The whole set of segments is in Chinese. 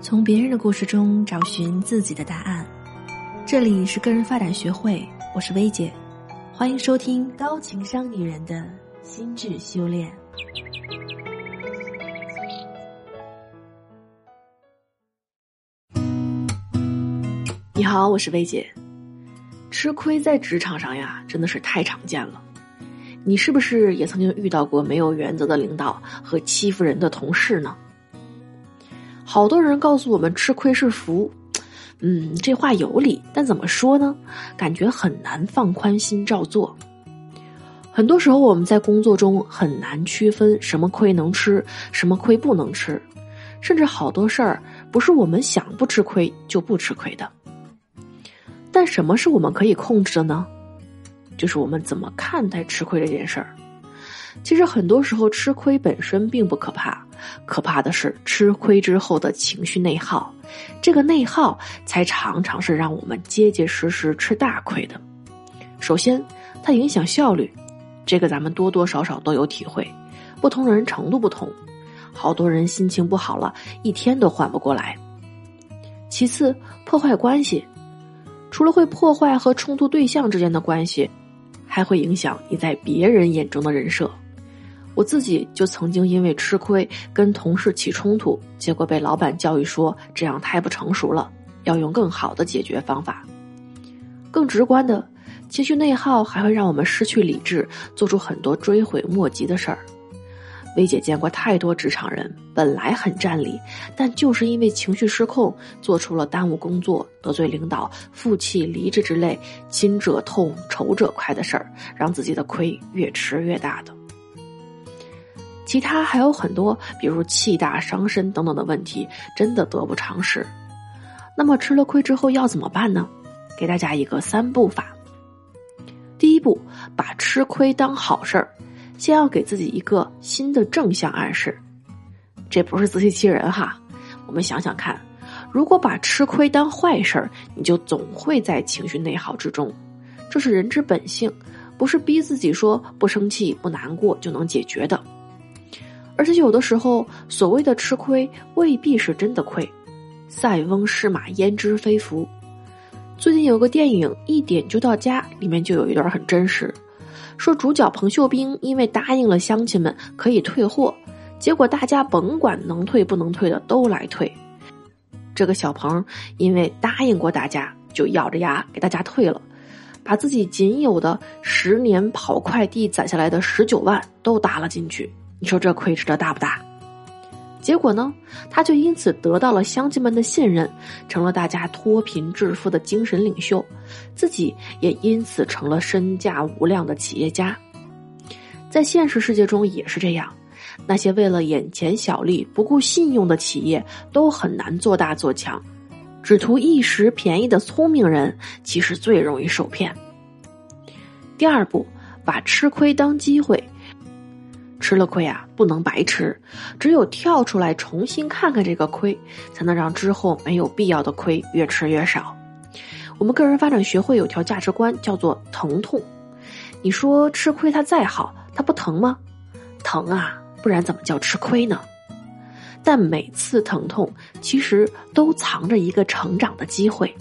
从别人的故事中找寻自己的答案。这里是个人发展学会，我是薇姐，欢迎收听高情商女人的心智修炼。你好，我是薇姐。吃亏在职场上呀，真的是太常见了。你是不是也曾经遇到过没有原则的领导和欺负人的同事呢？好多人告诉我们吃亏是福，嗯，这话有理，但怎么说呢？感觉很难放宽心照做。很多时候我们在工作中很难区分什么亏能吃，什么亏不能吃，甚至好多事儿不是我们想不吃亏就不吃亏的。但什么是我们可以控制的呢？就是我们怎么看待吃亏这件事儿。其实很多时候吃亏本身并不可怕。可怕的是吃亏之后的情绪内耗，这个内耗才常常是让我们结结实实吃大亏的。首先，它影响效率，这个咱们多多少少都有体会，不同人程度不同，好多人心情不好了，一天都缓不过来。其次，破坏关系，除了会破坏和冲突对象之间的关系，还会影响你在别人眼中的人设。我自己就曾经因为吃亏跟同事起冲突，结果被老板教育说这样太不成熟了，要用更好的解决方法。更直观的，情绪内耗还会让我们失去理智，做出很多追悔莫及的事儿。薇姐见过太多职场人，本来很占理，但就是因为情绪失控，做出了耽误工作、得罪领导、负气离职之类亲者痛、仇者快的事儿，让自己的亏越吃越大的。其他还有很多，比如气大伤身等等的问题，真的得不偿失。那么吃了亏之后要怎么办呢？给大家一个三步法。第一步，把吃亏当好事儿，先要给自己一个新的正向暗示。这不是自欺欺人哈。我们想想看，如果把吃亏当坏事儿，你就总会在情绪内耗之中。这是人之本性，不是逼自己说不生气、不难过就能解决的。而且有的时候，所谓的吃亏未必是真的亏。塞翁失马，焉知非福。最近有个电影《一点就到家》，里面就有一段很真实，说主角彭秀兵因为答应了乡亲们可以退货，结果大家甭管能退不能退的都来退。这个小彭因为答应过大家，就咬着牙给大家退了，把自己仅有的十年跑快递攒下来的十九万都搭了进去。你说这亏吃的大不大？结果呢，他就因此得到了乡亲们的信任，成了大家脱贫致富的精神领袖，自己也因此成了身价无量的企业家。在现实世界中也是这样，那些为了眼前小利不顾信用的企业，都很难做大做强。只图一时便宜的聪明人，其实最容易受骗。第二步，把吃亏当机会。吃了亏啊，不能白吃，只有跳出来重新看看这个亏，才能让之后没有必要的亏越吃越少。我们个人发展学会有条价值观叫做疼痛。你说吃亏它再好，它不疼吗？疼啊，不然怎么叫吃亏呢？但每次疼痛其实都藏着一个成长的机会。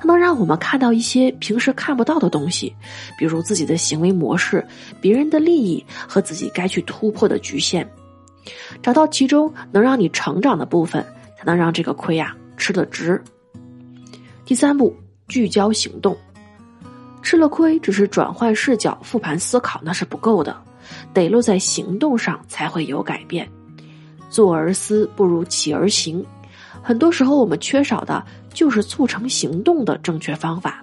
它能让我们看到一些平时看不到的东西，比如自己的行为模式、别人的利益和自己该去突破的局限，找到其中能让你成长的部分，才能让这个亏呀吃得值。第三步，聚焦行动。吃了亏只是转换视角、复盘思考那是不够的，得落在行动上才会有改变。坐而思不如起而行。很多时候，我们缺少的就是促成行动的正确方法。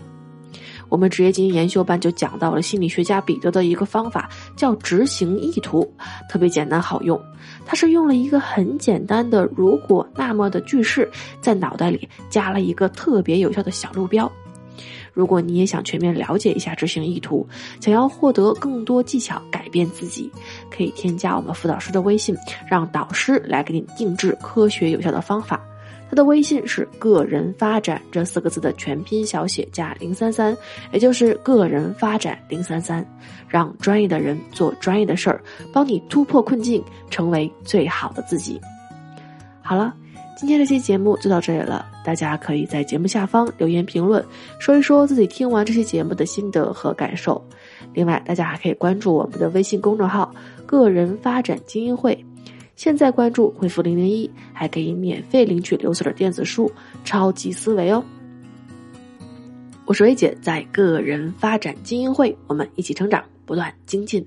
我们职业经营研修班就讲到了心理学家彼得的一个方法，叫执行意图，特别简单好用。它是用了一个很简单的“如果那么”的句式，在脑袋里加了一个特别有效的小路标。如果你也想全面了解一下执行意图，想要获得更多技巧改变自己，可以添加我们辅导师的微信，让导师来给你定制科学有效的方法。他的微信是“个人发展”这四个字的全拼小写加零三三，也就是“个人发展零三三”，让专业的人做专业的事儿，帮你突破困境，成为最好的自己。好了。今天这期节目就到这里了，大家可以在节目下方留言评论，说一说自己听完这期节目的心得和感受。另外，大家还可以关注我们的微信公众号“个人发展精英会”，现在关注回复零零一，还可以免费领取刘慈的电子书《超级思维》哦。我是薇姐，在个人发展精英会，我们一起成长，不断精进。